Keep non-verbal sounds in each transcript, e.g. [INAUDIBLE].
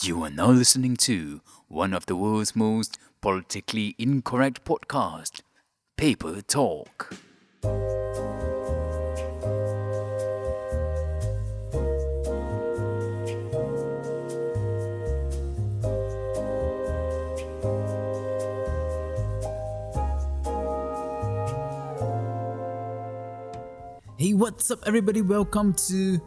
You are now listening to one of the world's most politically incorrect podcast, Paper Talk. Hey, what's up, everybody? Welcome to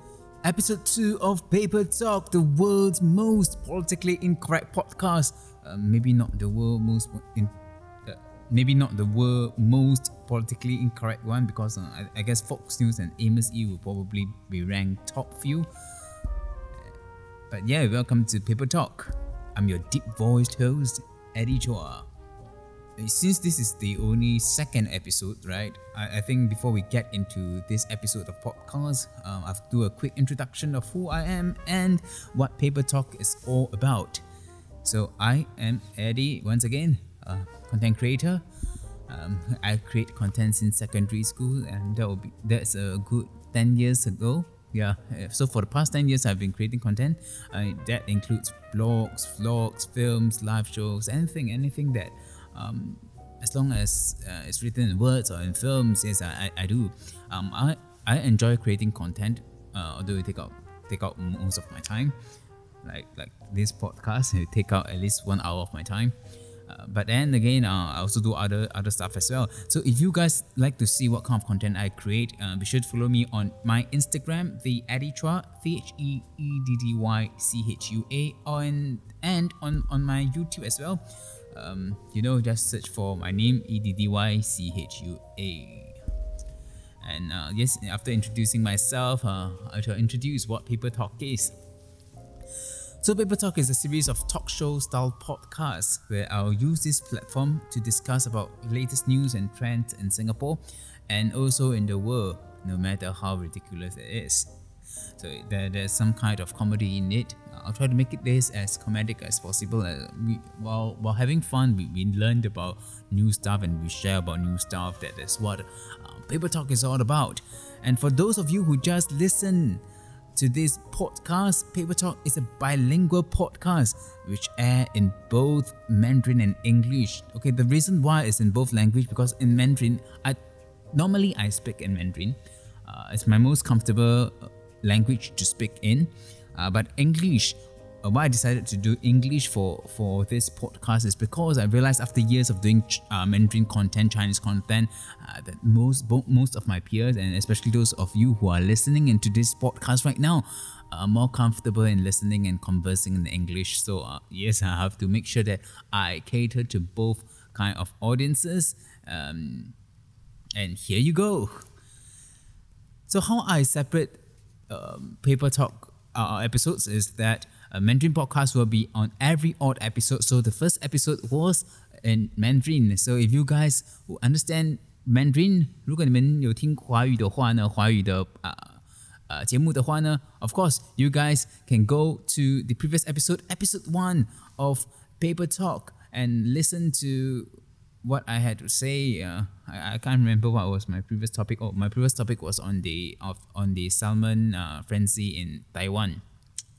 episode 2 of Paper Talk, the world's most politically incorrect podcast. Uh, maybe not the world most in, uh, maybe not the world most politically incorrect one because uh, I, I, guess Fox News and Amos Yee will probably be ranked top few. But yeah, welcome to Paper Talk. I'm your deep voiced host, Eddy Chua since this is the only second episode, right? I, I think before we get into this episode of podcast, um, I'll do a quick introduction of who I am and what Paper Talk is all about. So I am Eddy once again, a content creator. Um, I create content since secondary school, and that will be that's a good ten years ago. Yeah, so for the past 10 years, I've been creating content. Uh, that includes blogs, vlogs, films, live shows, anything, anything that um, as long as uh, it's written in words or in films, yes, I, I, do. Um, I, I enjoy creating content, uh, although it take out take out most of my time. Like like this podcast, [LAUGHS] it take out at least one hour of my time. Uh, but then again, uh, I also do other other stuff as well. So if you guys like to see what kind of content I create, uh, be sure to follow me on my Instagram, the Eddy Chua, T H E E D D Y C H U A, on and on on my YouTube as well um, you know, just search for my name E D D Y C H U A. And uh, yes, after introducing myself, uh, I shall introduce what Paper Talk is. So, Paper Talk is a series of talk show style podcasts where I'll use this platform to discuss about latest news and trends in Singapore and also in the world, no matter how ridiculous it is. So, there, there's some kind of comedy in it, I'll try to make it this as comedic as possible. Uh, we, while while having fun, we, we learned about new stuff and we share about new stuff. That is what uh, Paper Talk is all about. And for those of you who just listen to this podcast, Paper Talk is a bilingual podcast which air in both Mandarin and English. Okay, the reason why it's in both language because in Mandarin, I normally I speak in Mandarin. Uh, it's my most comfortable language to speak in. Uh, but English, uh, why I decided to do English for, for this podcast is because I realized after years of doing uh, Mandarin content, Chinese content, uh, that most most of my peers and especially those of you who are listening into this podcast right now are more comfortable in listening and conversing in English. So uh, yes, I have to make sure that I cater to both kind of audiences. Um, and here you go. So how I separate um, paper talk uh, episodes is that uh, Mandarin podcast will be on every odd episode. So the first episode was in Mandarin. So if you guys who understand Mandarin，如果你们有听华语的话呢，华语的啊呃节目的话呢，of course you guys can go to the previous episode, episode one of Paper Talk, and listen to what I had to say. Uh, I, I can't remember what was my previous topic. Oh, my previous topic was on the of on the salmon uh, frenzy in Taiwan.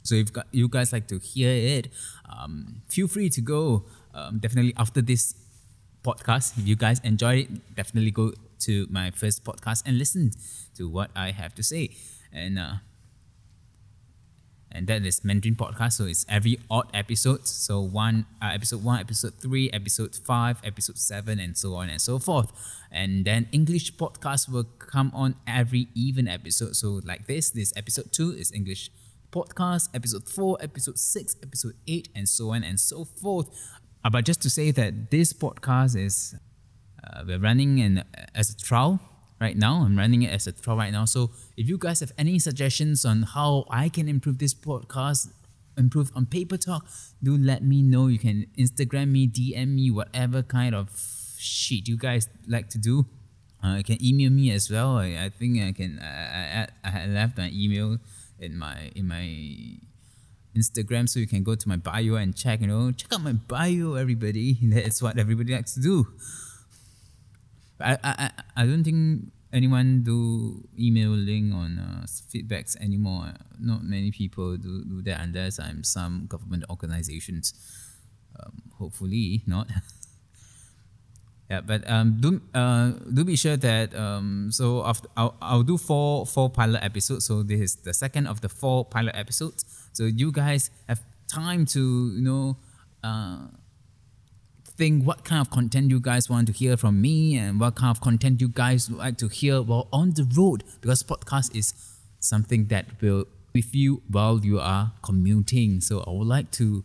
So if you guys like to hear it, um, feel free to go. Um, definitely after this podcast, if you guys enjoy it, definitely go to my first podcast and listen to what I have to say. And uh, and that is Mandarin podcast. So it's every odd episode. So one uh, episode one, episode three, episode five, episode seven, and so on and so forth. And then English podcast will come on every even episode. So like this, this episode two is English podcast, episode four, episode six, episode eight, and so on and so forth. Uh, but just to say that this podcast is uh, we're running in as a trial right now. I'm running it as a trial right now. So if you guys have any suggestions on how I can improve this podcast, improve on Paper Talk, do let me know. You can Instagram me, DM me, whatever kind of shit you guys like to do. Uh, you can email me as well. I, I think I can. I, I, I left my email in my in my Instagram, so you can go to my bio and check. You know, check out my bio, everybody. [LAUGHS] That's what everybody likes to do. I, I, I don't think anyone do emailing on uh, feedbacks anymore. Not many people do, do that unless I'm some government organizations. Um, hopefully not. [LAUGHS] yeah, but um, do uh, do be sure that um, so after I'll, I'll do four four pilot episodes. So this is the second of the four pilot episodes. So you guys have time to you know. Uh, think what kind of content you guys want to hear from me and what kind of content you guys would like to hear while on the road? Because podcast is something that will with you while you are commuting. So i would like to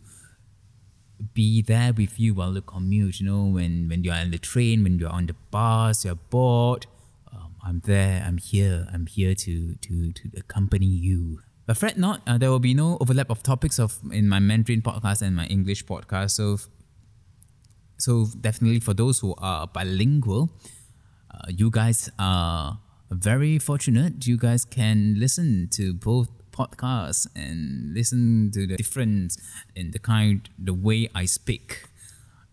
be there with you while you commute you know when when you're on the train when you're on the bus you're bored. Um, i'm there i'm here i'm here to to to accompany you. But fret not uh, there will be no overlap of topics of in my mandarin podcast and my english podcast. So so definitely for those who are bilingual, uh, you guys are very fortunate. You guys can listen to both podcasts and listen to the difference in the kind, the way I speak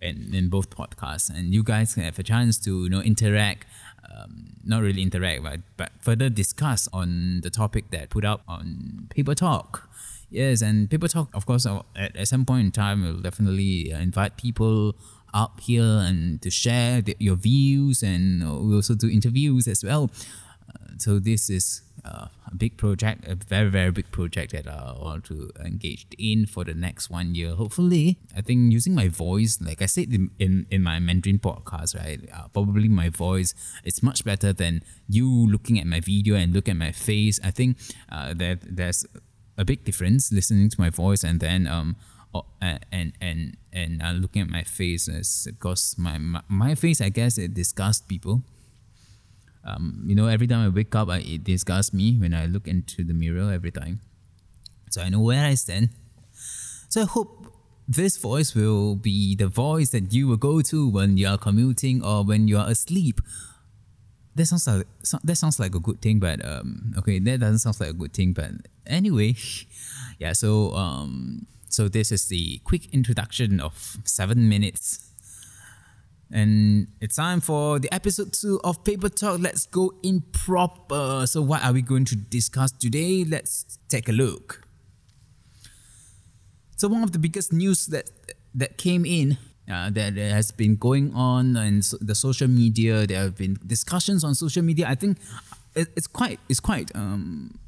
in, in both podcasts. And you guys can have a chance to, you know, interact, um, not really interact, but, but further discuss on the topic that put up on Paper Talk. Yes, and Paper Talk, of course, at, at some point in time, we'll definitely invite people up here and to share the, your views and we also do interviews as well. Uh, so this is uh, a big project, a very very big project that I want to engage in for the next one year. Hopefully, I think using my voice, like I said in in, in my Mandarin podcast, right? Uh, probably my voice is much better than you looking at my video and look at my face. I think uh, that there's a big difference listening to my voice and then um and and and uh, looking at my face because my, my my face I guess it disgusts people. Um, you know, every time I wake up, I, it disgusts me when I look into the mirror every time. So I know where I stand. So I hope this voice will be the voice that you will go to when you are commuting or when you are asleep. That sounds like that sounds like a good thing, but um, okay, that doesn't sound like a good thing. But anyway, [LAUGHS] yeah. So um, so this is the quick introduction of seven minutes. And it's time for the episode two of Paper Talk. Let's go in proper. So, what are we going to discuss today? Let's take a look. So, one of the biggest news that that came in uh, that has been going on in so the social media. There have been discussions on social media. I think it, it's quite it's quite um,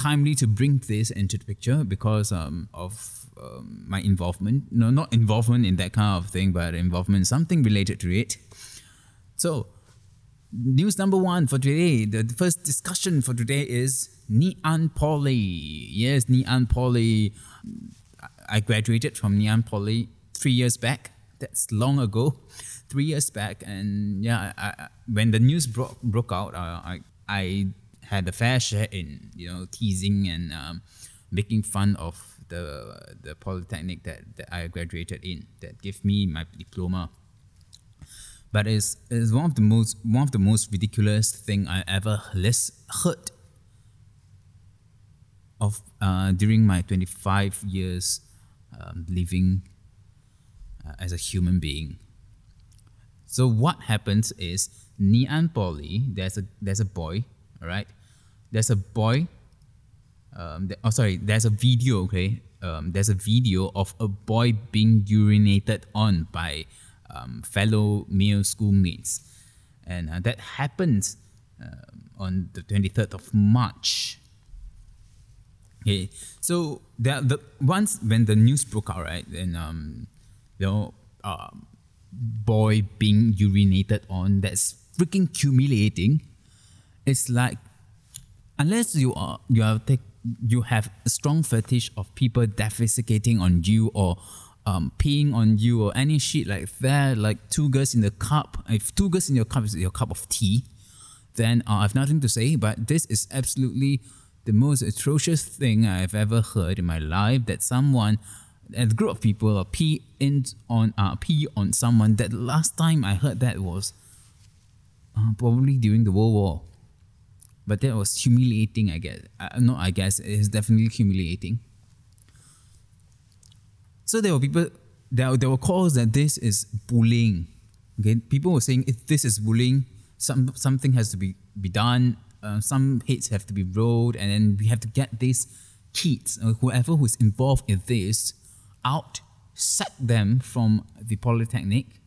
timely to bring this into the picture because um, of um, my involvement. No, not involvement in that kind of thing, but involvement in something related to it. So, news number one for today, the first discussion for today is Ann Poly. Yes, Ann Poly. I graduated from Ann Poly three years back. That's long ago, three years back. And yeah, I, I, when the news broke broke out, uh, I I had a fair share in you know teasing and um, making fun of the the polytechnic that, that I graduated in that gave me my diploma. But it's, it's one of the most one of the most ridiculous thing I ever list, heard of uh, during my 25 years um, living uh, as a human being. So what happens is Ngee Ann Poly, there's a there's a boy, all right, there's a boy. Um, th- oh, sorry. There's a video. Okay. Um, there's a video of a boy being urinated on by um, fellow male schoolmates, and uh, that happened uh, on the 23rd of March. Okay, so the, the once when the news broke out, right, and um, you know, uh, boy being urinated on, that's freaking humiliating. It's like unless you are you are take, you have a strong fetish of people defecating on you or um, peeing on you or any shit like that, like two girls in the cup. If two girls in your cup is your cup of tea, then uh, I have nothing to say. But this is absolutely the most atrocious thing I've ever heard in my life. That someone, a group of people, pee in on uh, pee on someone. That last time I heard that was uh, probably during the World War but that was humiliating. I guess. Uh, no, I guess it's definitely humiliating. So there were people. There, there were calls that this is bullying. Okay, people were saying if this is bullying, some something has to be be done. Uh, some hits have to be rolled, and then we have to get these kids, or whoever who's involved in this, out, sack them from the polytechnic.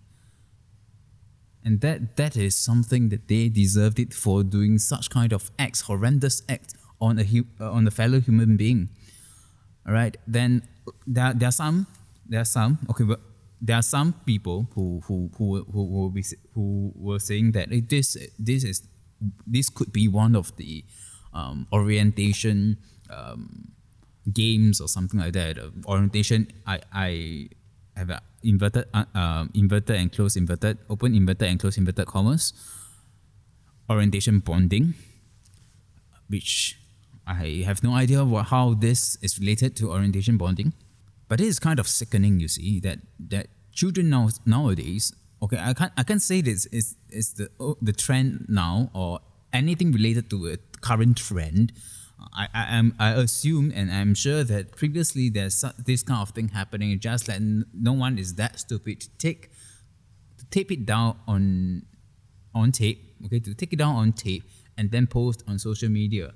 And that that is something that they deserved it for doing such kind of acts, horrendous acts on a uh, on a fellow human being. All right, then there, there are some there are some okay, but there are some people who who who who will be who were saying that this this is this could be one of the um, orientation um, games or something like that. Uh, orientation, I I have inverted uh, um, inverted and close inverted, open inverted and close inverted commas. Orientation bonding, which I have no idea what, how this is related to orientation bonding, but it is kind of sickening. You see that that children now nowadays. Okay, I can't I can't say this is is the oh, the trend now or anything related to a current trend. I, I am I assume and I'm sure that previously there's this kind of thing happening. Just n- no one is that stupid to take to tape it down on on tape. Okay, to take it down on tape and then post on social media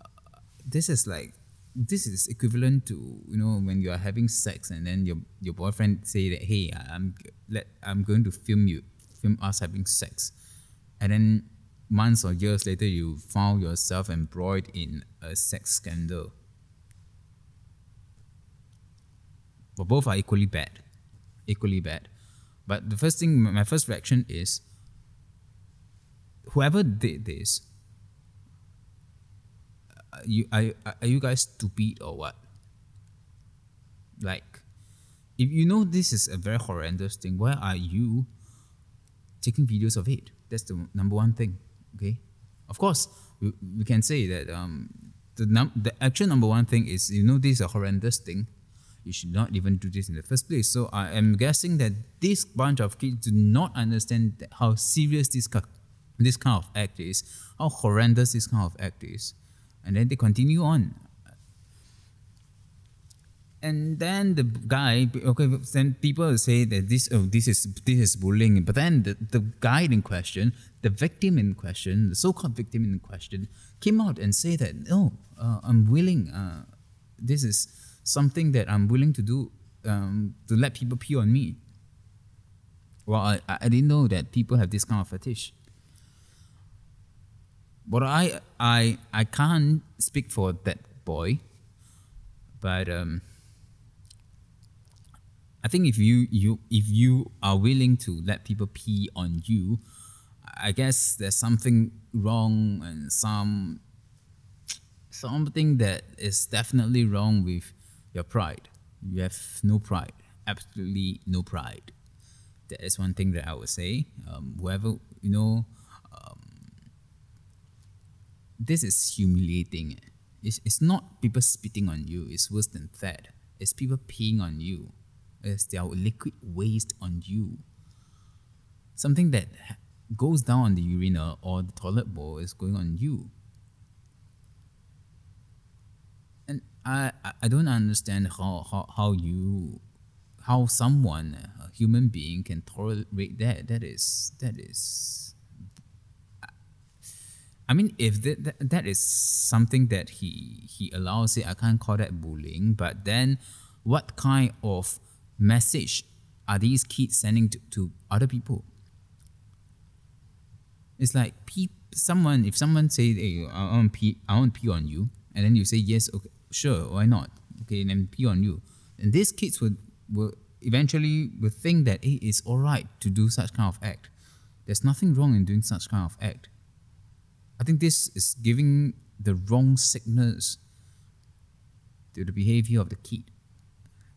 uh, this is like this is equivalent to you know when you are having sex and then your your boyfriend say that hey I'm let I'm going to film you film us having sex and then months or years later you found yourself embroiled in a sex scandal but both are equally bad equally bad but the first thing my first reaction is whoever did this are you are, are you guys stupid or what? Like, if you know this is a very horrendous thing, why are you taking videos of it? That's the number one thing. Okay, of course we, we can say that um the num the actual number one thing is you know this is a horrendous thing. You should not even do this in the first place. So I am guessing that this bunch of kids do not understand how serious this ki- this kind of act is, how horrendous this kind of act is and then they continue on and then the guy okay then people say that this oh this is this is bullying. But then the, the guy in question the victim in question the so-called victim in question came out and say that no uh, i'm willing uh, this is something that i'm willing to do um, to let people pee on me. Well I, I didn't know that people have this kind of fetish. But I I I can't speak for that boy, but um, I think if you you if you are willing to let people pee on you, I guess there's something wrong and some something that is definitely wrong with your pride. You have no pride, absolutely no pride. That is one thing that I would say. Um, whoever you know this is humiliating. It's, it's not people spitting on you, it's worse than that. It's people peeing on you. It's their liquid waste on you. Something that goes down on the urinal or the toilet bowl is going on you. And I, I- I don't understand how, how, how you how someone a human being can tolerate that that is that is I mean, if that, that, that is something that he he allows it, I can't call that bullying. But then, what kind of message are these kids sending to, to other people? It's like someone if someone say, "Hey, I want pee, I want pee on you," and then you say, "Yes, okay, sure, why not?" Okay, and then pee on you, and these kids would will eventually will think that hey, it's all right to do such kind of act. There's nothing wrong in doing such kind of act. I think this is giving the wrong signals to the behavior of the kid.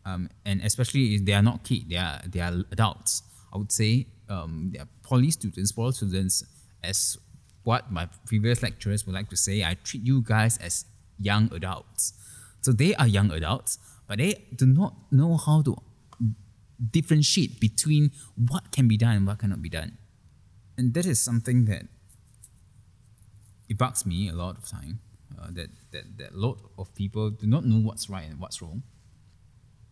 Um, and especially if they are not kids, they are they are adults. I would say um, they are poly students, poly students, as what my previous lecturers would like to say. I treat you guys as young adults. So they are young adults, but they do not know how to differentiate between what can be done and what cannot be done. And that is something that it bugs me a lot of time uh, that, that that a lot of people do not know what's right and what's wrong.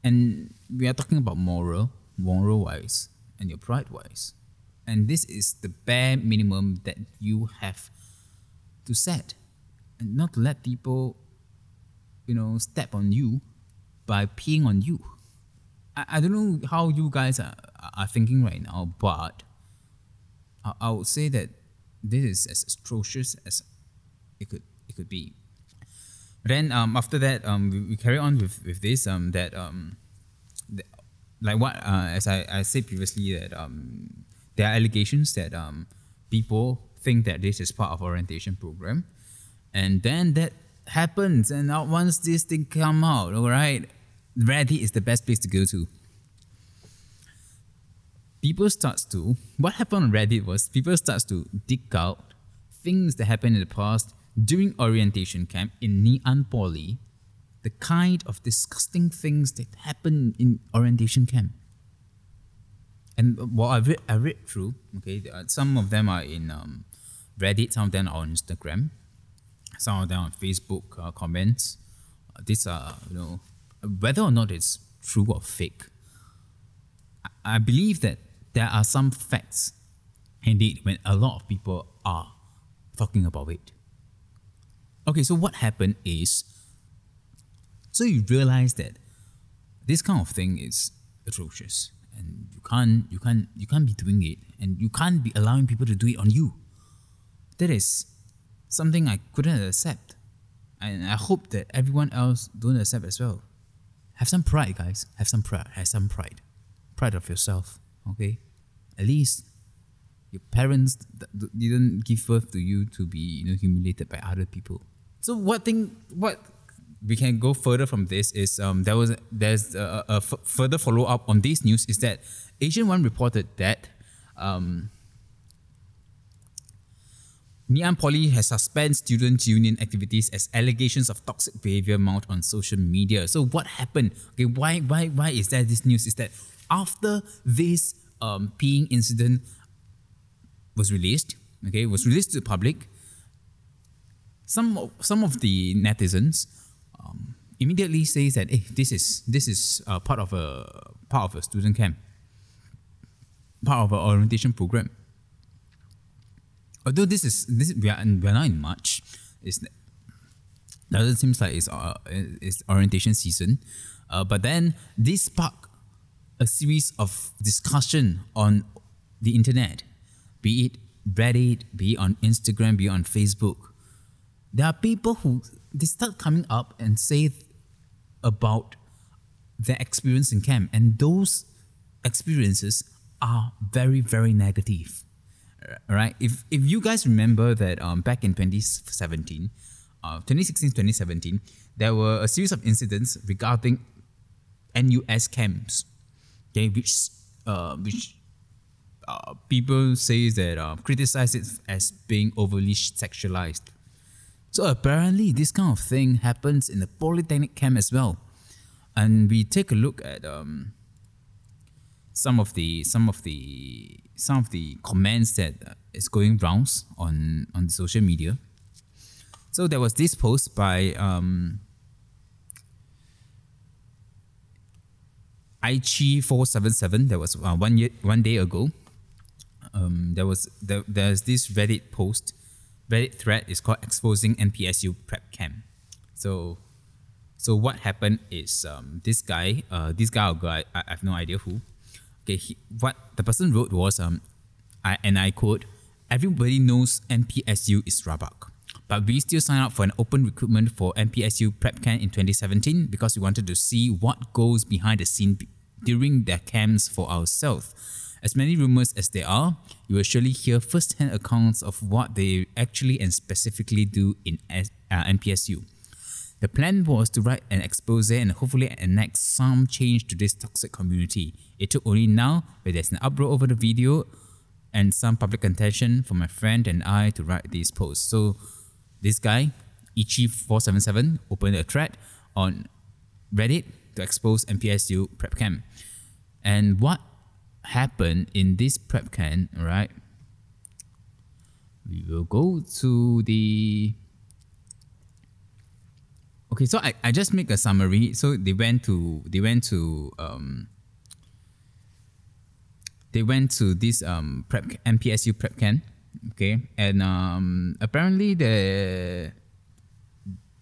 And we are talking about moral, moral wise, and your pride wise. and this is the bare minimum that you have to set, and not let people, you know, step on you by peeing on you. I, I don't know how you guys are, are thinking right now, but I, I would say that this is as atrocious as it could it could be. Then um, after that um, we, we carry on with, with this um, that um, the, like what uh, as I, I said previously that um, there are allegations that um, people think that this is part of orientation program. And then that happens and now once this thing come out all right reddit is the best place to go to. People starts to what happened on reddit was people starts to dig out things that happened in the past during orientation camp in Ngee Poly, the kind of disgusting things that happen in orientation camp. And what I read, I read through, okay, some of them are in um, Reddit, some of them are on Instagram, some of them on Facebook uh, comments. Uh, these are, you know, whether or not it's true or fake. I, I believe that there are some facts, indeed, when a lot of people are talking about it. Okay, so what happened is, so you realize that this kind of thing is atrocious, and you can't, you can't, you can't be doing it, and you can't be allowing people to do it on you. That is something I couldn't accept, and I hope that everyone else don't accept as well. Have some pride, guys. Have some pride. Have some pride. Pride of yourself. Okay, at least your parents didn't give birth to you to be you know humiliated by other people. So what thing what we can go further from this is um, there was there's a, a f- further follow up on this news is that AsiaOne reported that um, Poly has suspended student union activities as allegations of toxic behavior mount on social media. So what happened? Okay, why why why is that this news? Is that after this um, peeing incident was released, okay, was released to the public, some of, some of the netizens um, immediately says that hey, this is this is uh, part of a part of a student camp, part of an orientation program. Although this is this we are we are not in March, it's doesn't seem like it's uh, it's orientation season, uh, but then this sparked a series of discussion on the internet, be it Reddit, be it on Instagram, be it on Facebook there are people who they start coming up and say about their experience in camp, and those experiences are very very negative. Right? If if you guys remember that um, back in 2017, uh, 2016 2017, there were a series of incidents regarding NUS camps, okay, which uh, which uh, people say that uh, criticize it as being overly sexualized so apparently, this kind of thing happens in the polytechnic camp as well. And we take a look at um, some of the some of the some of the comments that is going rounds on on the social media. So there was this post by um, Aichi four seven seven. That was uh, one year one day ago. Um, there was there, there's this Reddit post Reddit thread is called exposing NPSU prep camp. So, so what happened is um, this guy, uh, this guy or guy, I, I have no idea who. Okay, he, what the person wrote was um, I, and I quote, everybody knows NPSU is rabak. But we still sign up for an open recruitment for NPSU prep camp in 2017 because we wanted to see what goes behind the scene during their camps for ourselves. As many rumors as there are, you will surely hear first-hand accounts of what they actually and specifically do in uh, NPSU. The plan was to write an expose and hopefully enact some change to this toxic community. It took only now, where there's an uproar over the video and some public attention for my friend and I to write these posts. So this guy, Ichi477, opened a thread on Reddit to expose NPSU prep camp. And what happen in this prep can, right? We will go to the okay so I, I just make a summary. So they went to they went to um they went to this um prep NPSU prep can okay, and um apparently the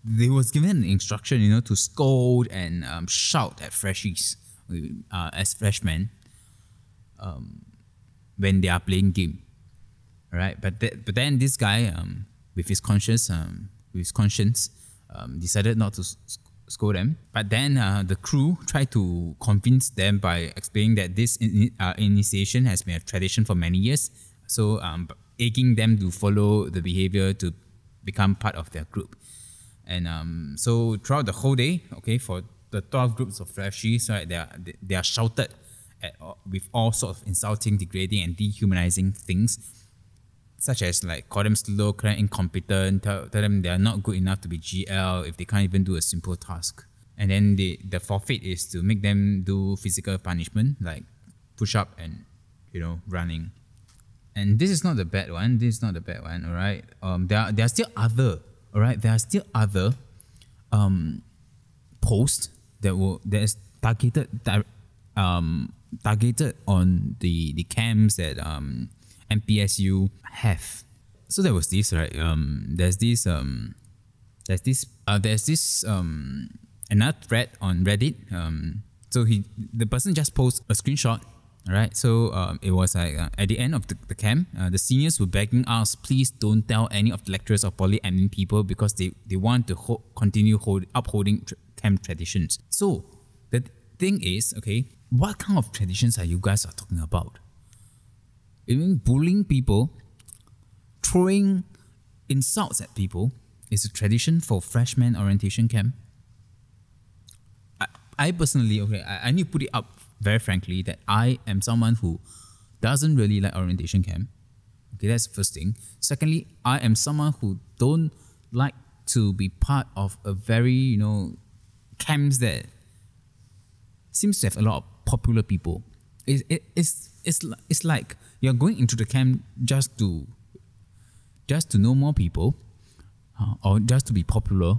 they was given an instruction, you know, to scold and um, shout at freshies uh, as freshmen um, when they are playing game, right? But th- but then this guy, um, with his conscience, um, with his conscience, um, decided not to s- scold them. But then uh, the crew tried to convince them by explaining that this in- uh, initiation has been a tradition for many years. So um, egging them to follow the behavior to become part of their group. And um, so throughout the whole day, okay, for the 12 groups of freshies, right, they are, they are shouted at, with all sorts of insulting, degrading, and dehumanizing things, such as like call them slow, call them incompetent, tell, tell them they are not good enough to be GL if they can't even do a simple task. And then the, the forfeit is to make them do physical punishment, like push up and, you know, running. And this is not the bad one. This is not the bad one, all right? Um, there, are, there are still other all right there are still other um, posts that will that is targeted um, targeted on the the camps that um, NPSU have. So there was this right. Um, there's this um, there's this uh, there's this um, another thread on Reddit. Um, so he the person just posts a screenshot right? So um, it was like uh, at the end of the, the camp, uh, the seniors were begging us, please don't tell any of the lecturers or poly admin people because they, they want to ho- continue hold, upholding tr- camp traditions. So the thing is, okay, what kind of traditions are you guys are talking about? Even bullying people, throwing insults at people is a tradition for freshman orientation camp. I, I personally, okay, I, I need to put it up very frankly, that I am someone who doesn't really like orientation camp. Okay, that's the first thing. Secondly, I am someone who don't like to be part of a very, you know, camps that seems to have a lot of popular people. It, it, it's, it's, it's like you're going into the camp just to just to know more people uh, or just to be popular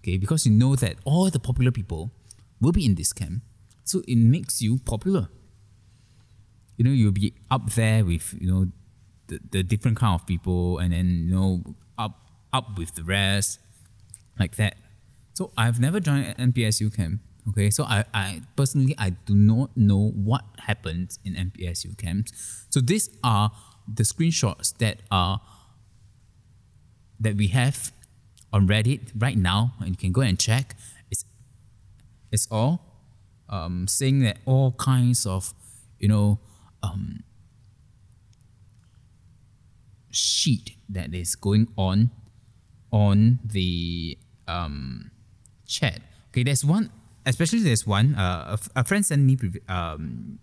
okay because you know that all the popular people will be in this camp so it makes you popular. You know, you'll be up there with, you know, the, the different kind of people and then, you know, up up with the rest. Like that. So I've never joined an NPSU camp. Okay, so I, I personally I do not know what happens in NPSU camps. So these are the screenshots that are that we have on Reddit right now, and you can go and check. It's it's all um, saying that all kinds of, you know, um, shit that is going on on the um, chat. Okay, there's one, especially there's one. Uh, a, a friend sent me um,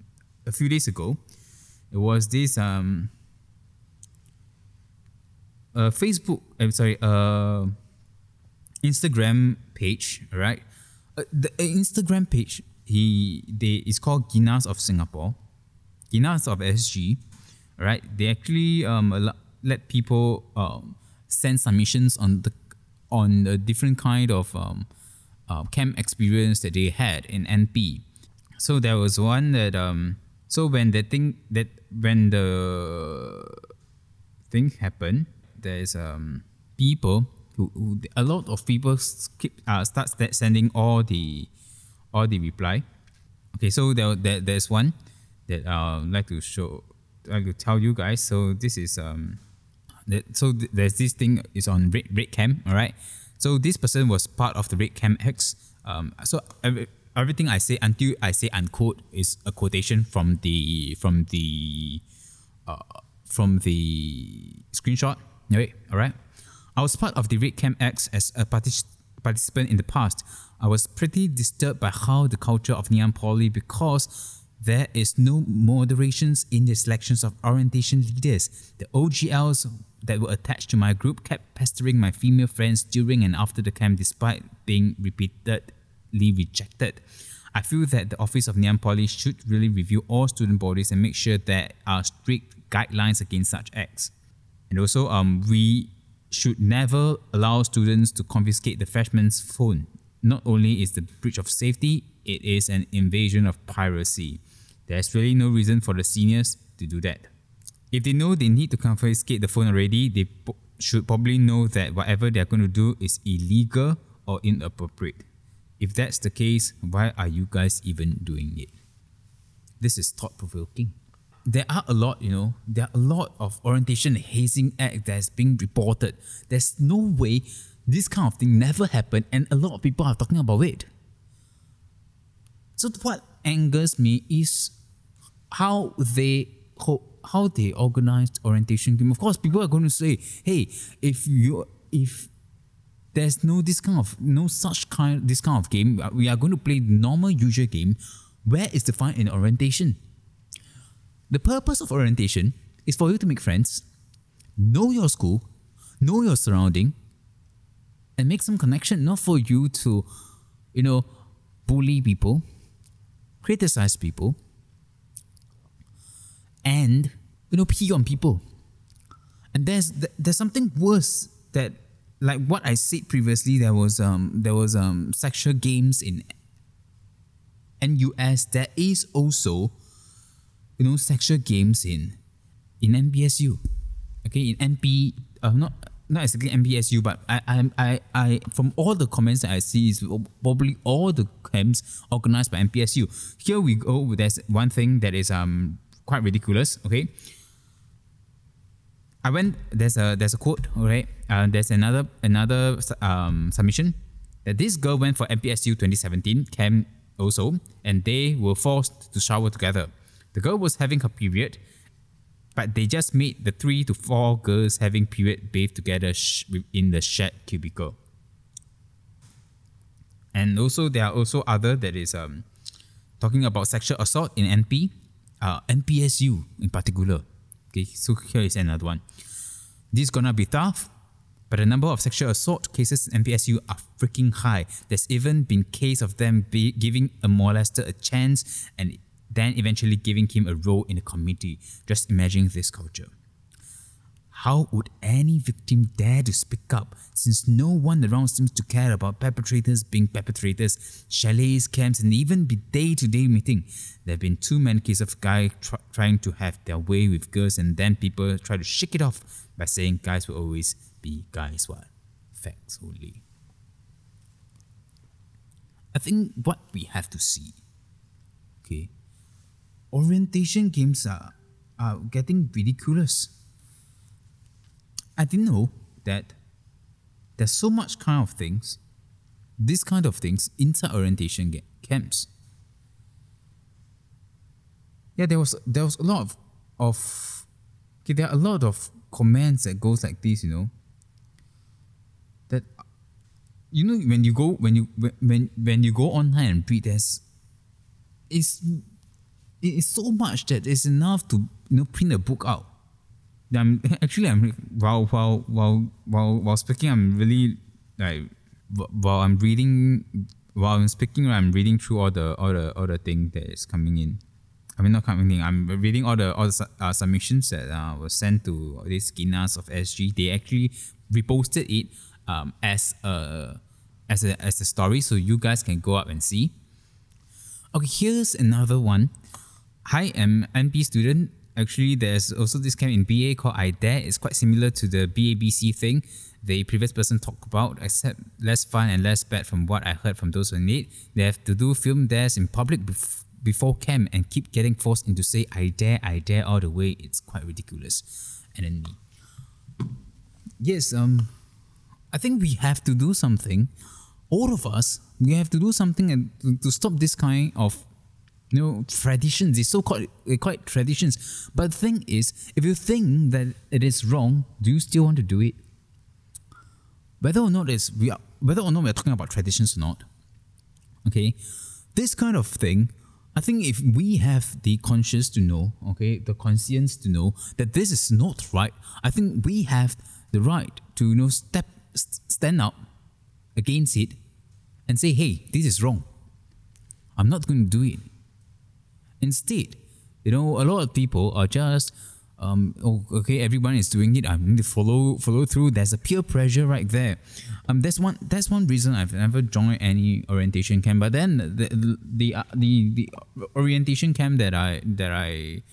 a few days ago. It was this um, Facebook. I'm sorry, uh, Instagram page. Right, uh, the Instagram page he they it's called Guinness of Singapore, Guinness of SG, right? They actually um let people um send submissions on the on the different kind of um uh, camp experience that they had in NP. So there was one that um so when the thing that when the thing happened, there's um people who, who a lot of people keep uh, start sending all the all the reply. Okay, so there, there there's one that uh, I'd like to show, like to tell you guys. So this is um, that so th- there's this thing is on Red Red Cam, all right. So this person was part of the Red Cam X. Um, so every, everything I say until I say unquote is a quotation from the from the uh, from the screenshot. Right, all right. I was part of the Red Cam X as a partic- participant in the past. I was pretty disturbed by how the culture of Ngee Poly because there is no moderations in the selections of orientation leaders. The OGLs that were attached to my group kept pestering my female friends during and after the camp despite being repeatedly rejected. I feel that the Office of Ann Poly should really review all student bodies and make sure there are strict guidelines against such acts. And also, um, we should never allow students to confiscate the freshman's phone not only is the breach of safety, it is an invasion of piracy. There's really no reason for the seniors to do that. If they know they need to confiscate the phone already, they po- should probably know that whatever they're going to do is illegal or inappropriate. If that's the case, why are you guys even doing it? This is thought provoking. There are a lot, you know, there are a lot of orientation hazing act that's being reported. There's no way this kind of thing never happened, and a lot of people are talking about it. So what angers me is how they how they organized orientation game. Of course, people are going to say, "Hey, if you if there's no this kind of no such kind this kind of game, uh, we are going to play normal usual game. Where is the fun in orientation?" The purpose of orientation is for you to make friends, know your school, know your surrounding, and make some connection. Not for you to, you know, bully people, criticize people, and you know pee on people. And there's there's something worse that like what I said previously. There was um there was um sexual games in NUS. There is also you know sexual games in in NPSU. Okay, in NP, uh, not not exactly NPSU, but I, I, I, I, from all the comments that I see, is probably all the camps organized by NPSU. Here we go. There's one thing that is um quite ridiculous. Okay, I went. There's a there's a quote. Okay, uh, there's another another um submission that this girl went for NPSU 2017 camp also, and they were forced to shower together. The girl was having her period, but they just made the three to four girls having period bathe together sh- in the shared cubicle. And also, there are also other that is um, talking about sexual assault in NP uh, NPSU in particular. Okay, so here is another one. This is gonna be tough, but the number of sexual assault cases in NPSU are freaking high. There's even been case of them be giving a molester a chance and then eventually giving him a role in the committee. Just imagine this culture. How would any victim dare to speak up since no one around seems to care about perpetrators being perpetrators, chalets, camps, and even be day to day meeting? There have been too many cases of guys tr- trying to have their way with girls and then people try to shake it off by saying guys will always be guys. What? Facts only. I think what we have to see, okay, orientation games are, are getting ridiculous I didn't know that there's so much kind of things, this kind of things inside orientation camps. Yeah, there was there was a lot of of okay, there are a lot of comments that goes like this, you know. That you know when you go when you when when you go online and read there's it's it is so much that it's enough to you know print a book out I'm [LAUGHS] actually I'm while while while while while speaking I'm really like while I'm reading while I'm speaking I'm reading through all the all the all the thing that is coming in. I mean not coming in. I'm reading all the all the uh, submissions that uh, were sent to these skinas of SG. They actually reposted it um, as a as a as a story, so you guys can go up and see. Okay, here's another one. Hi, I'm NP student Actually, there's also this camp in BA called I Dare. It's quite similar to the BABC thing the previous person talked about, except less fun and less bad from what I heard from those in it. They have to do film dares in public bef- before camp and keep getting forced into say I dare, I dare all the way. It's quite ridiculous. And then me. Yes, um, I think we have to do something. All of us, we have to do something and to stop this kind of you know traditions it's so called eh, quite traditions. But the thing is if you think that it is wrong do you still want to do it? Whether or not it's we are whether or not we're talking about traditions or not okay? This kind of thing i think if we have the conscience to know okay the conscience to know that this is not right i think we have the right to you know step stand up against it and say hey this is wrong. I'm not going to do it Instead, you know, a lot of people are just um, oh, okay, everyone is doing it. I need to follow follow through. There's a peer pressure right there. Um, that's one that's one reason I've never joined any orientation camp. But then the the uh, the, the orientation camp that I that I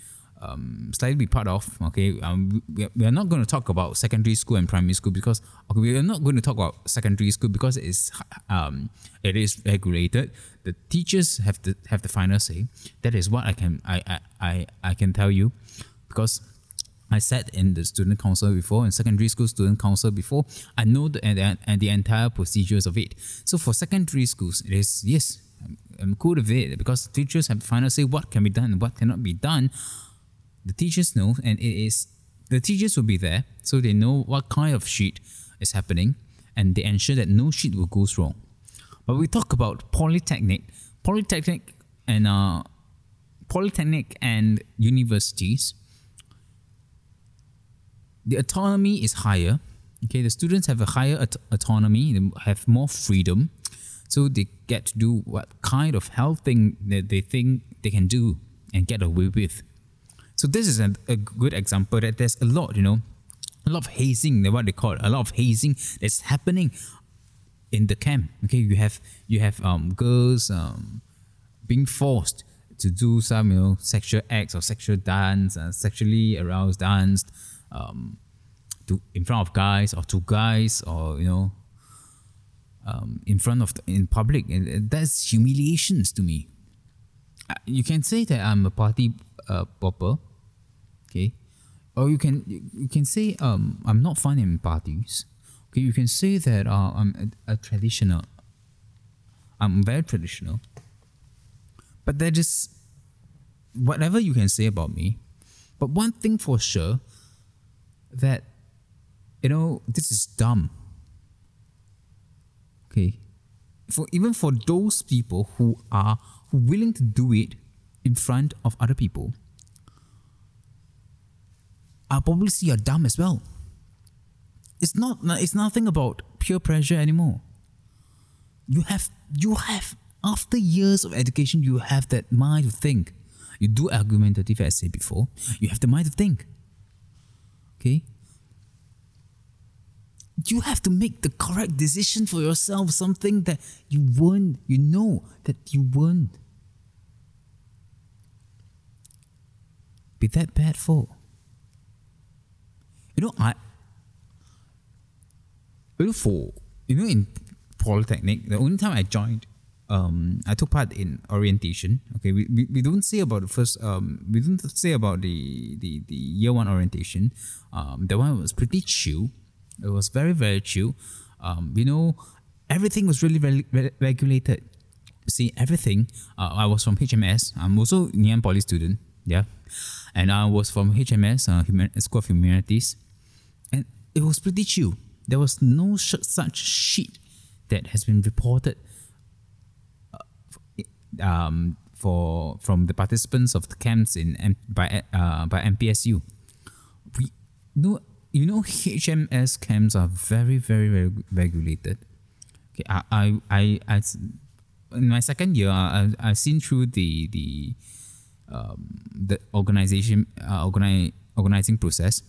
um, slightly part of. Okay, um, we, are not going to talk about secondary school and primary school because okay, we are not going to talk about secondary school because it's um, it is regulated. The teachers have the have the final say. That is what I can I I, I, I can tell you because I sat in the student council before, in secondary school student council before. I know the and, and the entire procedures of it. So for secondary schools, it is yes, I'm, cool with it because teachers have final say what can be done and what cannot be done. The teachers know, and it is the teachers will be there, so they know what kind of shit is happening, and they ensure that no shit will go wrong. But we talk about polytechnic, polytechnic, and uh, polytechnic and universities the autonomy is higher. Okay, the students have a higher aut- autonomy, they have more freedom, so they get to do what kind of health thing that they think they can do and get away with. So this is a, a good example that there's a lot, you know, a lot of hazing, what they call it, a lot of hazing that's happening in the camp. Okay, you have you have um girls um being forced to do some you know sexual acts or sexual dance, uh, sexually aroused dance um, to in front of guys or to guys or you know um, in front of the, in public and that's humiliations to me uh, you can say that i'm a party uh, popper okay? Or you can you can say um, i'm not fun in parties. Okay you can say that uh, i'm a, a traditional i'm very traditional. But that is whatever you can say about me. But one thing for sure that you know this is dumb. Okay. For even for those people who are willing to do it in front of other people i'll probably see you're dumb as well. It's not it's nothing about peer pressure anymore. You have you have after years of education you have that mind to think. You do argumentative essay before you have the mind to think. Okay? You have to make the correct decision for yourself something that you weren't you know that you weren't be that bad for you know i you know for you know in polytechnic the only time i joined um, I took part in orientation. Okay, we, we, we don't say about the first um we don't say about the the, the year one orientation. Um, that one was pretty chill. It was very very chill. Um, you know, everything was really very re- regulated. See everything. Uh, I was from HMS. I'm also Ngee Poly student. Yeah, and I was from HMS, uh, Human- School of Humanities, and it was pretty chill. There was no sh- such shit that has been reported um, for from the participants of the camps in M- by uh, by NPSU. We know you know HMS camps are very very very regulated. Okay, I I I, I in my second year I I've seen through the the um, the organization uh, organi- organizing process,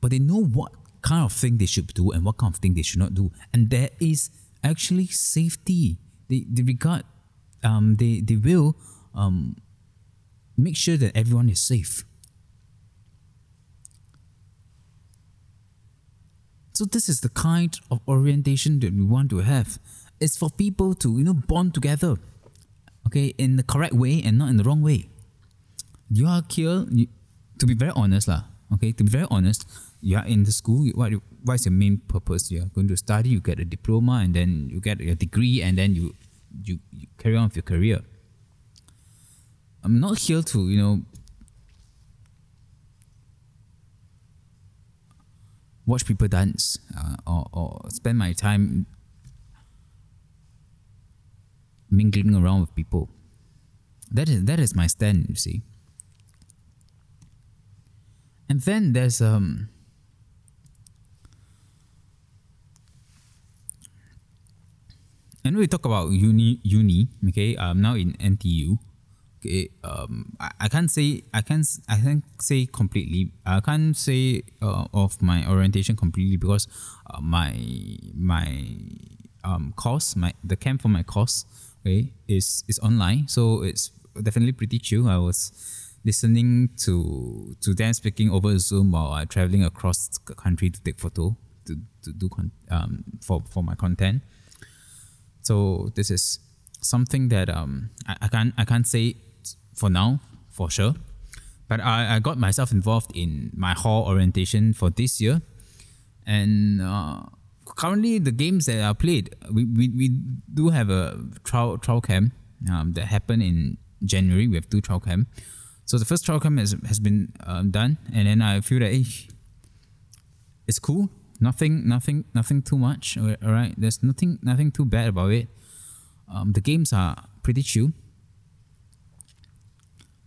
but they know what kind of thing they should do and what kind of thing they should not do, and there is actually safety they, they regard um, they, they will um, make sure that everyone is safe. So this is the kind of orientation that we want to have. It's for people to you know bond together, okay, in the correct way and not in the wrong way. You are here, you, to be very honest lah. Okay, to be very honest, you are in the school. What what is your main purpose? You are going to study. You get a diploma, and then you get your degree, and then you you, you carry on with your career. I'm not here to you know watch people dance uh, or, or spend my time mingling around with people. That is that is my stand, you see. And then there's um and we talk about uni uni, okay, I'm now in NTU. Okay, um, I, I can't say I can't I can't say completely. I can't say uh, of my orientation completely because uh, my my um course my the camp for my course okay is is online, so it's definitely pretty chill. I was listening to to them speaking over Zoom while traveling across the country to take photo to, to do con- um for for my content. So this is something that um I, I can't I can't say for now for sure, but I, I got myself involved in my hall orientation for this year, and uh, currently the games that are played we, we, we do have a trial trial camp um, that happened in January. We have two trial camp. So the first trial camp has, has been um, done, and then I feel that hey, it's cool. Nothing, nothing, nothing too much. All right, there's nothing, nothing too bad about it. Um, the games are pretty chill.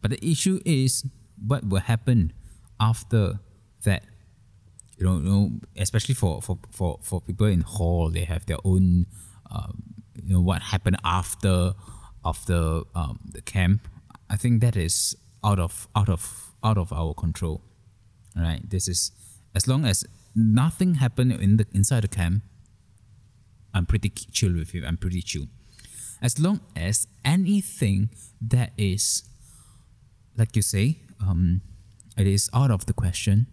But the issue is what will happen after that. You know, you know especially for, for, for, for people in hall, they have their own, um, you know, what happened after after um, the camp. I think that is out of out of out of our control. Right? This is as long as nothing happened in the inside the camp. I'm pretty chill with it. I'm pretty chill. As long as anything that is like you say, um, it is out of the question.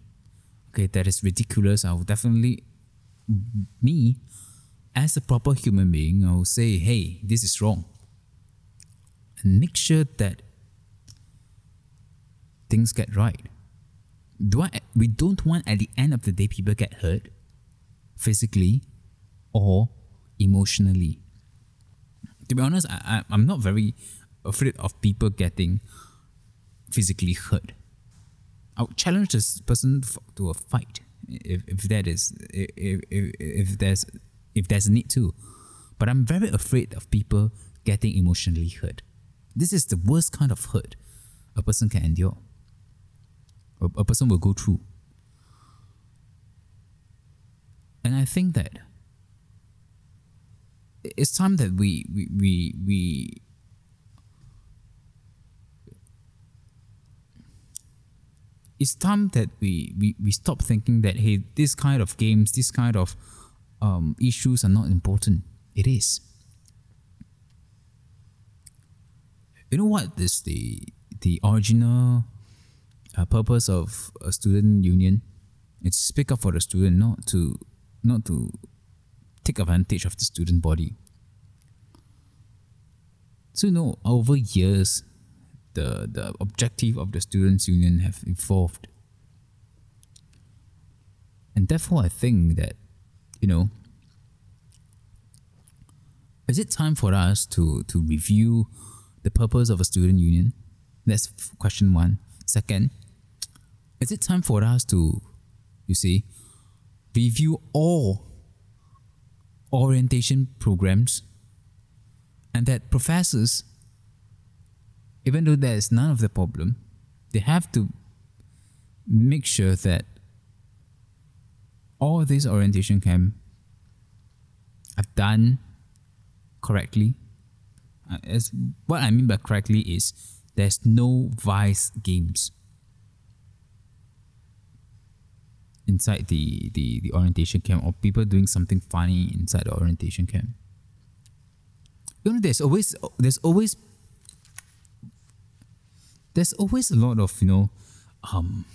Okay, that is ridiculous. I will definitely, me, as a proper human being, I will say, hey, this is wrong. And make sure that things get right. Do I, we don't want at the end of the day people get hurt physically or emotionally. To be honest, I, I, I'm not very afraid of people getting physically hurt. I would challenge this person to a fight if, if that is if, if, if there's if there's a need to. But I'm very afraid of people getting emotionally hurt. This is the worst kind of hurt a person can endure. A, a person will go through. And I think that it's time that we we we, we it's time that we, we, we stop thinking that hey this kind of games this kind of um, issues are not important. It is. You know what is the the original uh, purpose of a student union? It's speak up for the student not to not to take advantage of the student body. So you know over years the, the objective of the students union have evolved and therefore i think that you know is it time for us to to review the purpose of a student union that's question one. Second, is it time for us to you see review all orientation programs and that professors even though there is none of the problem, they have to make sure that all these orientation camp are done correctly. Uh, as what I mean by correctly is there's no vice games inside the, the, the orientation camp or people doing something funny inside the orientation camp. You know, there's always there's always there's always a lot of you know um,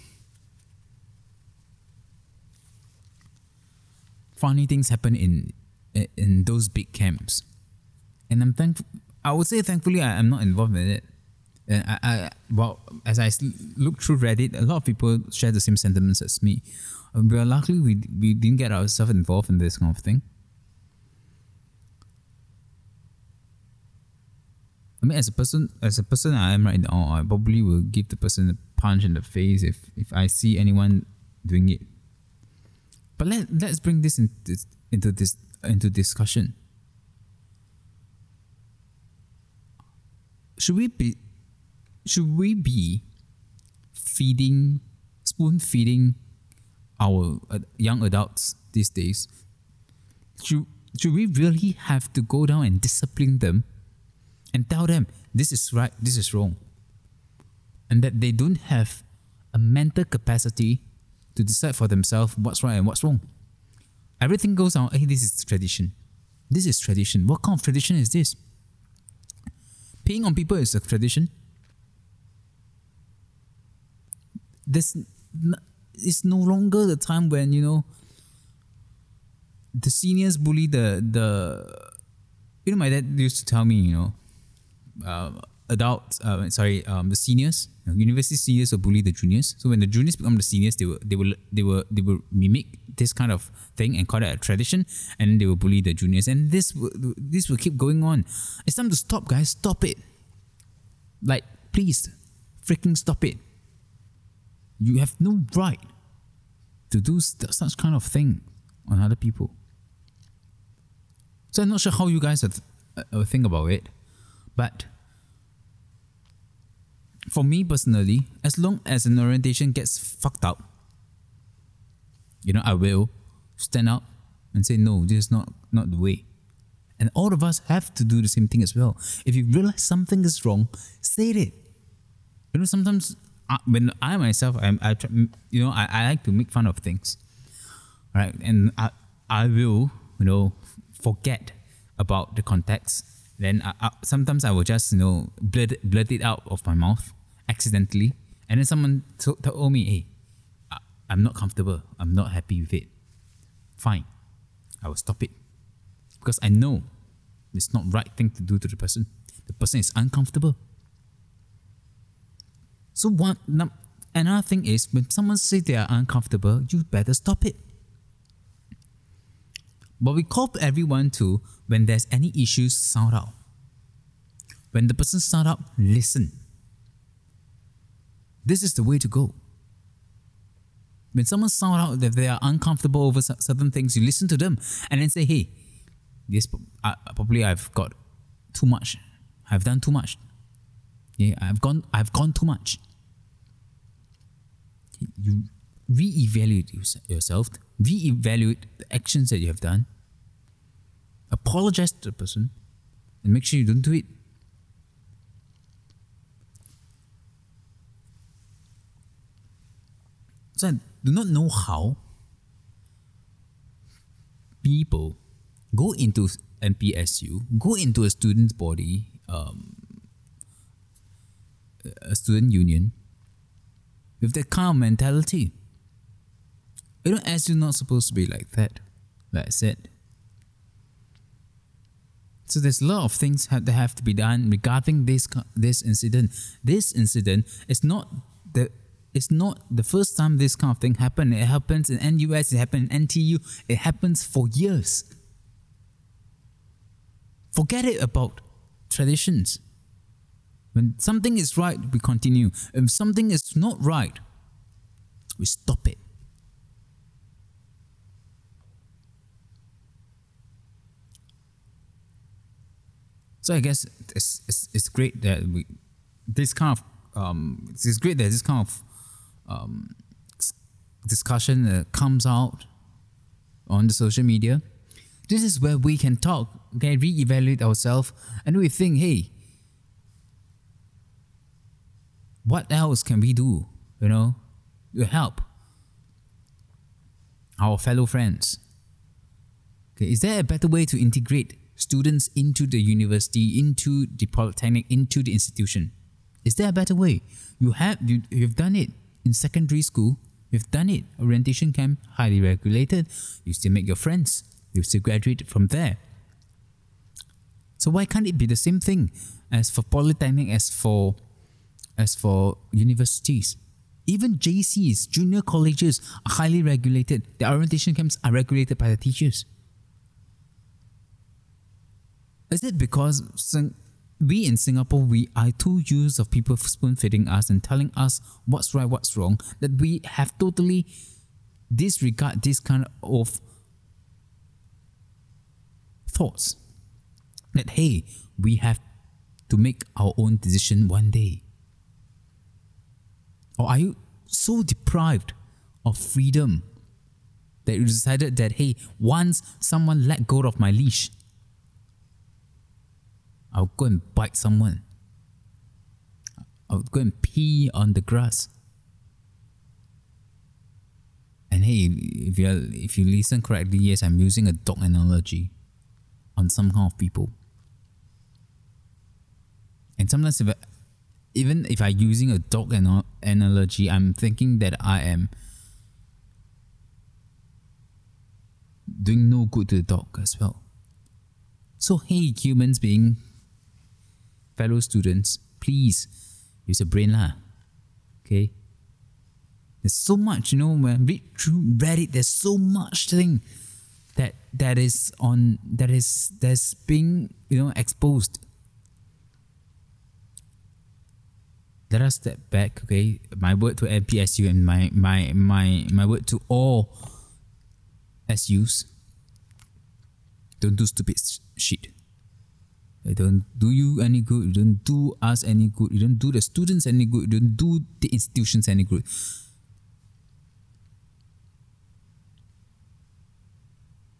funny things happen in in those big camps. And i'm thankful i would say thankfully I, am not involved in it. And I, I well as i look through reddit a lot of people share the same sentiments as me. But luckily we, we didn't get ourselves involved in this kind of thing I mean, as a person, as a person I am right now, I probably will give the person a punch in the face if if I see anyone doing it. But let let's bring this into into this into discussion. Should we be should we be feeding spoon feeding our uh, young adults these days? Should should we really have to go down and discipline them? And tell them this is right, this is wrong. and that they don't have a mental capacity to decide for themselves what's right and what's wrong. Everything goes on, hey, this is tradition. This is tradition. What kind of tradition is this? Peeing on people is a tradition. This it's no longer the time when, you know, the seniors bully the the you know my dad used to tell me, you know, uh, adults, uh, sorry, um, the seniors, university seniors will bully the juniors. So when the juniors become the seniors, they will they will they will they will mimic this kind of thing and call it a tradition, and they will bully the juniors, and this will, this will keep going on. It's time to stop, guys. Stop it. Like, please, freaking stop it. You have no right to do such kind of thing on other people. So I'm not sure how you guys uh, think about it, but for me personally, as long as an orientation gets fucked up, you know, I will stand up and say, no, this is not, not the way. And all of us have to do the same thing as well. If you realize something is wrong, say it. You know, sometimes I, when I myself, I, I try, you know, I, I like to make fun of things, right? And I, I will, you know, forget about the context. Then I, I, sometimes I will just, you know, blurt, blurt it out of my mouth accidentally. And then someone told me, hey, I, I'm not comfortable. I'm not happy with it. Fine. I will stop it. Because I know it's not right thing to do to the person. The person is uncomfortable. So one another thing is when someone says they are uncomfortable, you better stop it. But we call everyone to when there's any issues, sound out. When the person sound out, listen. This is the way to go. When someone sound out that they are uncomfortable over certain things, you listen to them and then say, "Hey, this uh, probably I've got too much. I've done too much. Yeah, I've gone. I've gone too much." You re-evaluate yourself, re-evaluate the actions that you have done, apologize to the person, and make sure you don't do it. So I do not know how people go into NPSU, go into a student body, um, a student union, with that kind of mentality. You know, as you're not supposed to be like that, like I said. So there's a lot of things that have to be done regarding this this incident. This incident is not the it's not the first time this kind of thing happened. It happens in NUS, it happened in NTU, it happens for years. Forget it about traditions. When something is right, we continue. If something is not right, we stop it. So I guess it's, it's, it's great that we this kind of um, it's great that this kind of um, discussion uh, comes out on the social media. This is where we can talk, okay, re-evaluate ourselves, and we think, hey, what else can we do, you know, to help our fellow friends? Okay, is there a better way to integrate students into the university, into the polytechnic, into the institution? Is there a better way? You have you, you've done it in secondary school. You've done it. Orientation camp, highly regulated. You still make your friends. You still graduate from there. So why can't it be the same thing as for polytechnic, as for as for universities? Even JCs, junior colleges, are highly regulated. The orientation camps are regulated by the teachers. Is it because we in Singapore, we are too used of people spoon feeding us and telling us what's right, what's wrong, that we have totally disregard this kind of thoughts. That hey, we have to make our own decision one day. Or are you so deprived of freedom that you decided that hey, once someone let go of my leash, I'll go and bite someone. I would go and pee on the grass. And hey, if you if you listen correctly, yes, I'm using a dog analogy on some kind of people. And sometimes, if I, even if I'm using a dog an- analogy, I'm thinking that I am doing no good to the dog as well. So, hey, humans being fellow students, please use a brain lah. Okay? There's so much, you know, when read through Reddit, there's so much thing that that is on that is that's being, you know, exposed. Let us step back, okay? My word to NPSU and my my my my word to all SUs. Don't do stupid shit. It don't do you any good. You don't do us any good. You don't do the students any good. You don't do the institutions any good.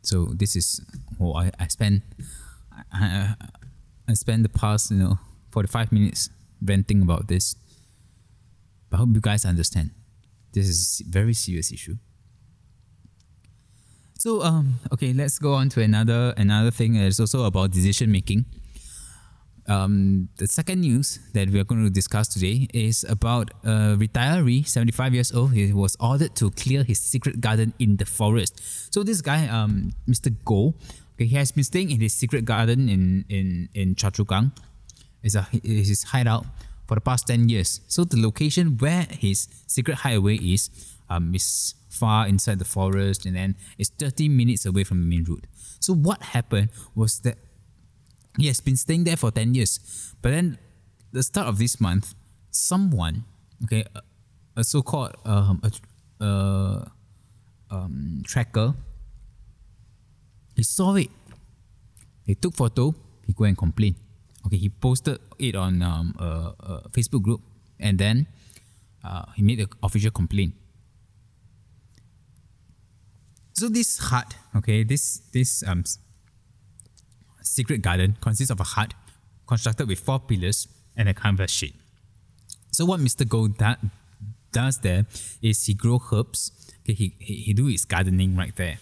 So this is oh I, I spent I, I spent the past you know 45 minutes venting about this. But I hope you guys understand. This is a very serious issue. So um okay, let's go on to another another thing. It's also about decision making. Um, the second news that we are going to discuss today is about a retiree, 75 years old. He was ordered to clear his secret garden in the forest. So this guy, um, Mr. Goh, okay, he has been staying in his secret garden in in in Choa It's a it's his hideout for the past 10 years. So the location where his secret hideaway is um, is far inside the forest and then it's 30 minutes away from the main road. So what happened was that he has been staying there for 10 years. But then the start of this month, someone, okay, a, a so-called um, a, uh, um, tracker, he saw it. He took photo, he go and complain. Okay, he posted it on um, a, a Facebook group and then uh, he made an official complaint. So this hut, okay, this this um secret garden consists of a hut constructed with four pillars and a canvas sheet. So what Mr. Goh da- does there is he grow herbs. Okay, he, he, he do his gardening right there.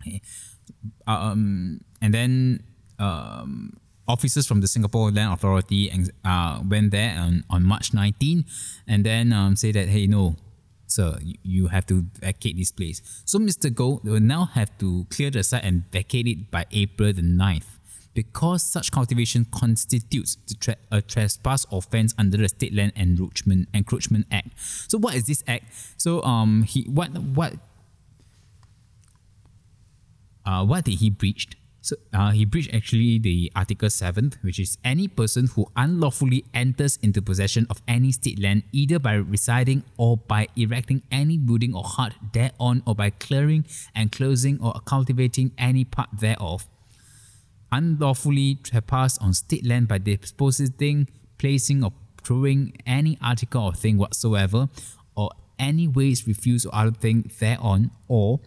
Okay. Um, and then um, officers from the Singapore Land Authority uh, went there on, on March 19 and then um, say that, hey, no, sir, you have to vacate this place. So Mr. Goh will now have to clear the site and vacate it by April the 9th because such cultivation constitutes a trespass offence under the State Land Encroachment Encroachment Act. So what is this act? So um he what what uh what did he breached? So uh, he breached actually the Article 7th, which is any person who unlawfully enters into possession of any state land either by residing or by erecting any building or hut thereon or by clearing, enclosing, or cultivating any part thereof. Unlawfully trespass on state land by disposing, placing, or throwing any article or thing whatsoever, or any waste, refuse, or other thing thereon, or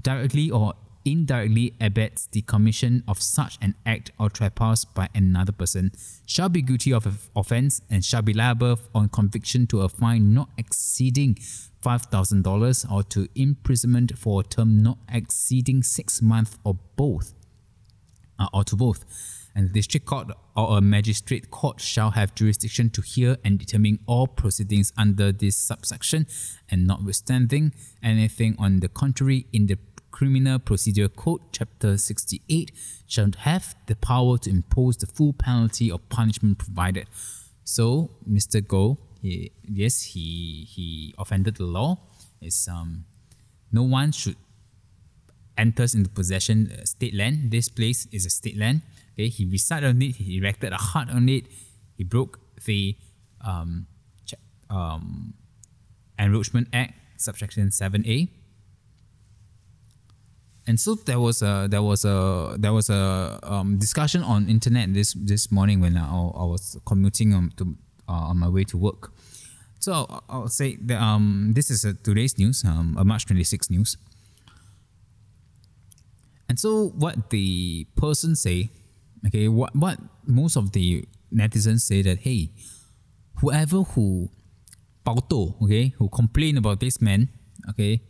directly or indirectly abets the commission of such an act or trespass by another person shall be guilty of an offence and shall be liable on conviction to a fine not exceeding $5,000 or to imprisonment for a term not exceeding six months or both, uh, or to both. And the district court or a magistrate court shall have jurisdiction to hear and determine all proceedings under this subsection, and notwithstanding anything on the contrary in the Criminal Procedure Code, Chapter 68, shall have the power to impose the full penalty or punishment provided. So, Mr. Goh, he, yes, he he offended the law. It's um, no one should enters into possession uh, state land. This place is a state land. Okay, he resided on it. He erected a hut on it. He broke the um, um, Encroachment Act, subsection seven A and so there was a there was a there was a um, discussion on internet this this morning when I, I was commuting um, to uh, on my way to work. So I'll, say that um, this is a today's news, um, a March 26 news. And so what the person say, okay, what what most of the netizens say that hey, whoever who Pauto, okay, who complain about this man, okay,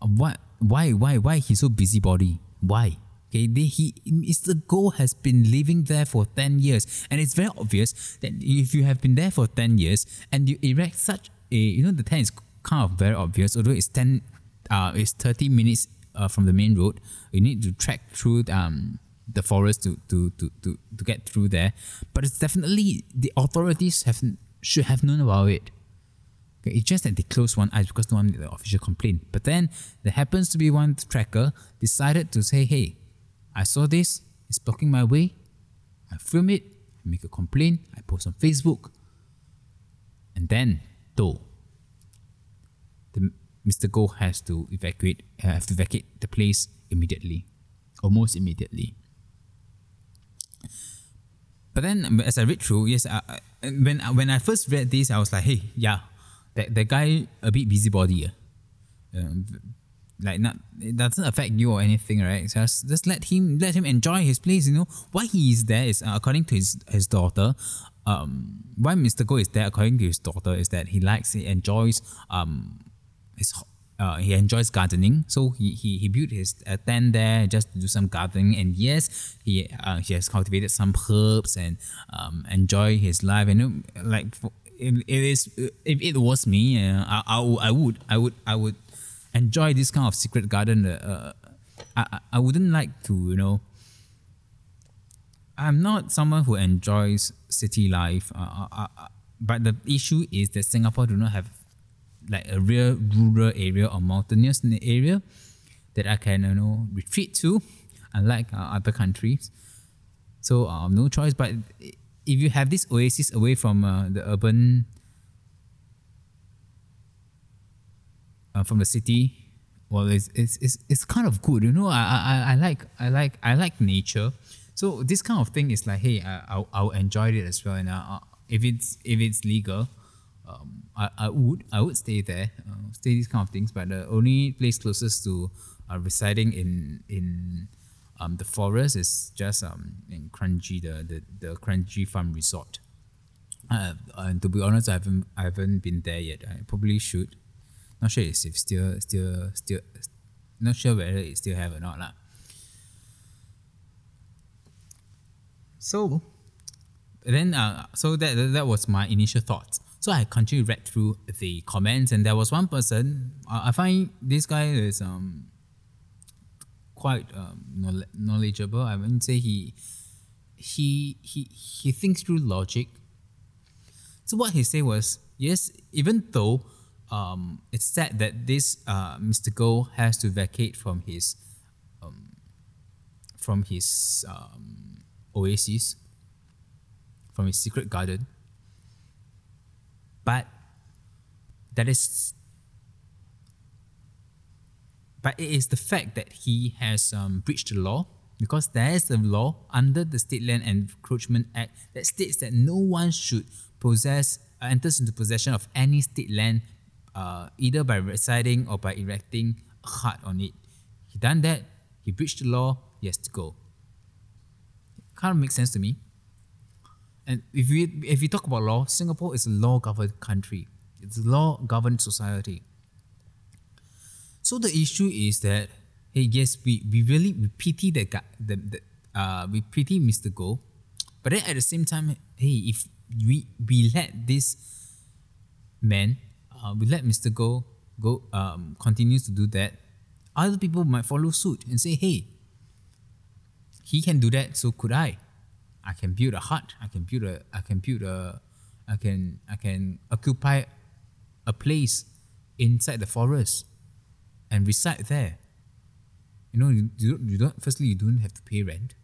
what why why why he's so busybody? Why? Okay, they, he Mr. Goh has been living there for 10 years, and it's very obvious that if you have been there for 10 years and you erect such a you know the 10 is kind of very obvious, although it's 10 uh it's 30 minutes uh, from the main road, you need to trek through um the forest to, to, to, to, to get through there. But it's definitely the authorities have should have known about it. It's just that they closed one eye because no one made the official complaint. But then there happens to be one tracker decided to say, hey, I saw this, it's blocking my way. I film it, I make a complaint, I post on Facebook. And then, though, the, Mr. Goh has to evacuate, uh, have to vacate the place immediately, almost immediately. But then, as I read through, yes, I, when when I first read this, I was like, hey, yeah, that that guy a bit busybody. Uh. Um, like not it doesn't affect you or anything, right? Just just let him let him enjoy his place. You know why he is there is uh, according to his his daughter. Um, why Mr. Goh is there according to his daughter is that he likes he enjoys um his uh, he enjoys gardening, so he he, he built his uh, tent there just to do some gardening. And yes, he uh, he has cultivated some herbs and um enjoy his life. And you know, like for, it, it is if it was me, uh, I, I, I would I would I would enjoy this kind of secret garden. Uh, I, I wouldn't like to, you know. I'm not someone who enjoys city life, uh, uh, uh, but the issue is that Singapore do not have like a real rural area or mountainous area that I can, you know, retreat to, unlike uh, other countries. So um, no choice. But if you have this oasis away from uh, the urban uh, from the city, well, it's, it's, it's, it's kind of good. You know, I, I, I like I like I like nature. So this kind of thing is like, hey, I, I'll, I'll enjoy it as well. And uh, if it's if it's legal, um, I, I would I would stay there, uh, stay these kind of things. But the only place closest to uh, residing in in um, the forest is just um, in Kranji, the, the the Kranji Farm Resort. Uh, and to be honest, I haven't I haven't been there yet. I probably should. Not sure if still still still not sure whether it still have or not lah. So then uh, so that that was my initial thoughts. So I continued read through the comments and there was one person uh, I find this guy is um quite um, knowledgeable. I wouldn't say he he he he thinks through logic. So what he said was yes, even though um, it's said that this uh, Mr. Goh has to vacate from his um, from his um, oasis, from his secret garden. But that is, but it is the fact that he has um, breached the law because there is a law under the State Land Encroachment Act that states that no one should possess uh, enters into possession of any state land uh, either by residing or by erecting a hut on it. He done that, he breached the law, he has to go. Kind of makes sense to me. And if we if we talk about law, Singapore is a law governed country. It's a law governed society. So the issue is that hey yes we, we really we pity the guy the, the uh we pity Mr. Goh, but then at the same time hey if we we let this man uh, we let Mr. Goh go um, continues to do that, other people might follow suit and say, hey, he can do that, so could I. I can build a hut. I can build a. I can build a. I can. I can occupy a place inside the forest and reside there. You know, you, you, don't, you don't. Firstly, you don't have to pay rent.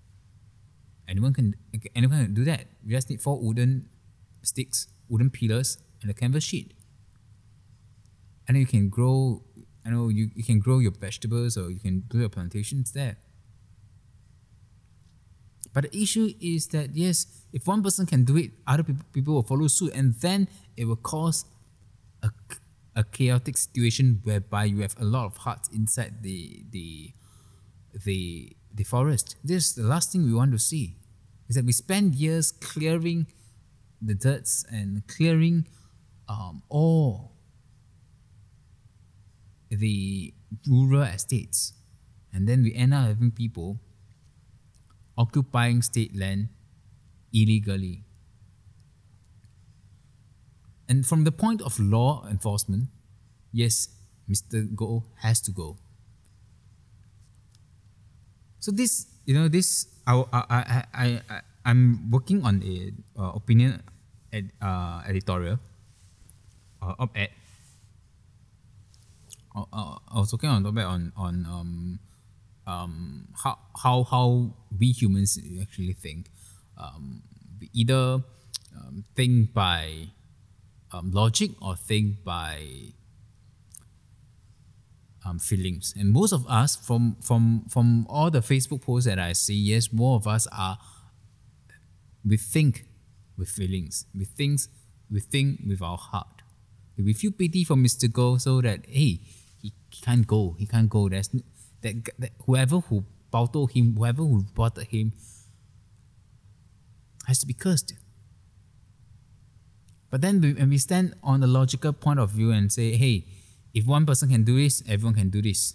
Anyone can. Anyone can do that. You just need four wooden sticks, wooden pillars, and a canvas sheet and then you can grow I know you, you can grow your vegetables or you can do your plantations there. But the issue is that yes, if one person can do it, other people, people will follow suit, and then it will cause a, a chaotic situation whereby you have a lot of hearts inside the the the the forest. This is the last thing we want to see. Is that we spend years clearing the dirts and clearing um, all the rural estates. And then we end up having people occupying state land illegally. And from the point of law enforcement, yes, Mr. Goh has to go. So this, you know, this I I I I, I'm working on a uh, opinion ed, uh, editorial uh, op-ed. Uh, uh, I was working on op-ed on on um um how how how we humans actually think. Um, we either um, think by um, logic or think by um, feelings. And most of us, from from from all the Facebook posts that I see, yes, more of us are. We think with feelings. We think we think with our heart. We feel pity for Mr. Goh so that hey, he, can't go. He can't go. No, that, that whoever who bottled him, whoever who bottled him, has to be cursed. But then when we stand on the logical point of view and say, hey, if one person can do this, everyone can do this.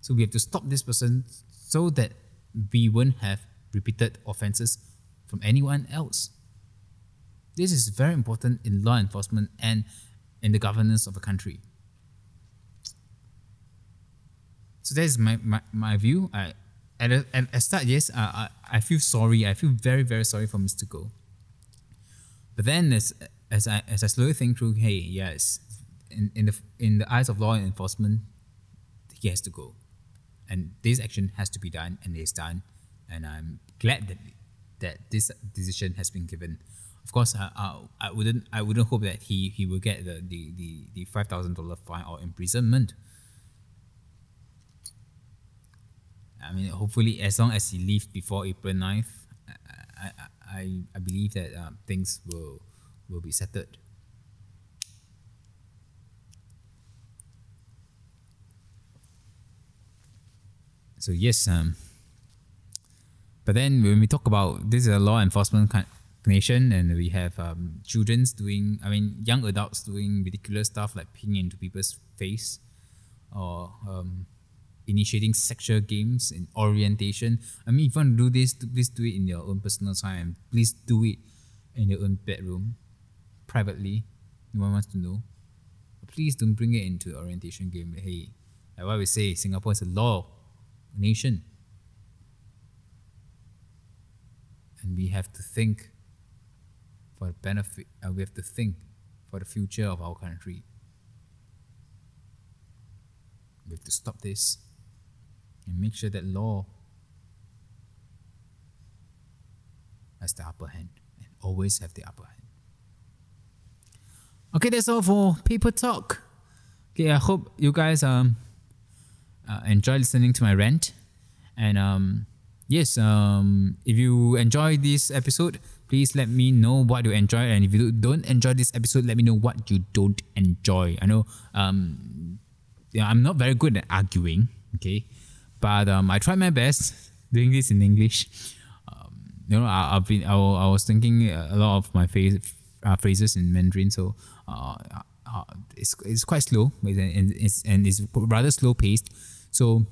So we have to stop this person so that we won't have repeated offenses from anyone else. This is very important in law enforcement and in the governance of a country. So that is my, my, my view. I, at, a, at a start, yes, I, I, I feel sorry. I feel very, very sorry for Mr. Goh. But then as, as, I, as I slowly think through, hey, yes, in, in the in the eyes of law enforcement, he has to go, and this action has to be done, and it is done, and I'm glad that that this decision has been given. Of course, I, I, I wouldn't I wouldn't hope that he, he will get the the, the, the five thousand dollar fine or imprisonment. I mean, hopefully, as long as he leaves before April 9th, I, I, I believe that uh, things will will be settled. So yes, um, but then when we talk about this is a law enforcement nation, and we have um, childrens doing, I mean, young adults doing ridiculous stuff like peeing into people's face, or um, initiating sexual games in orientation. I mean, if you want to do this, please do it in your own personal time. Please do it in your own bedroom, privately. No one wants to know. Please don't bring it into orientation game. Hey, like what we say, Singapore is a law nation. And we have to think for the benefit, uh, we have to think for the future of our country. We have to stop this and make sure that law has the upper hand and always have the upper hand. Okay, that's all for paper talk. Okay, I hope you guys um uh, enjoy listening to my rant. And um, yes, um, if you enjoy this episode, please let me know what you enjoy. And if you don't enjoy this episode, let me know what you don't enjoy. I know um, yeah, I'm not very good at arguing, okay, but um, I try my best doing this in English. Um, you know, I, have been I, I was thinking a lot of my phase, uh, phrases in Mandarin, so uh, it's, it's quite slow and it's, and it's rather slow paced. So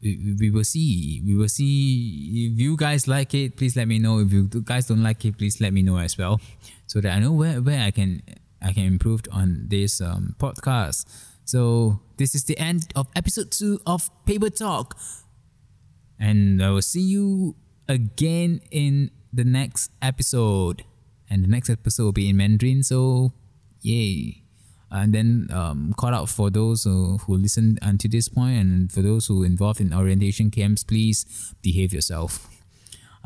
we, we will see. We will see if you guys like it. Please let me know. If you guys don't like it, please let me know as well, so that I know where, where I can I can improve on this um, podcast. So this is the end of episode two of Paper Talk, and I will see you again in the next episode. And the next episode will be in Mandarin. So yay! and then um, call out for those who, who listen until this point and for those who involved in orientation camps please behave yourself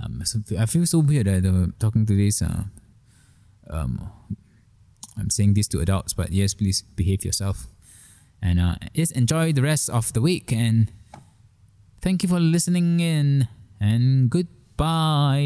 um, so i feel so weird that uh, talking to this uh, um, i'm saying this to adults but yes please behave yourself and uh, just enjoy the rest of the week and thank you for listening in and goodbye